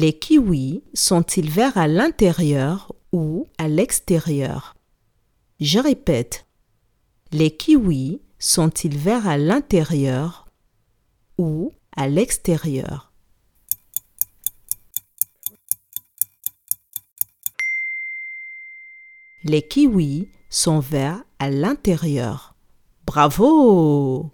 Les kiwis sont-ils verts à l'intérieur ou à l'extérieur? Je répète. Les kiwis sont-ils verts à l'intérieur ou à l'extérieur? Les kiwis sont verts à l'intérieur. Bravo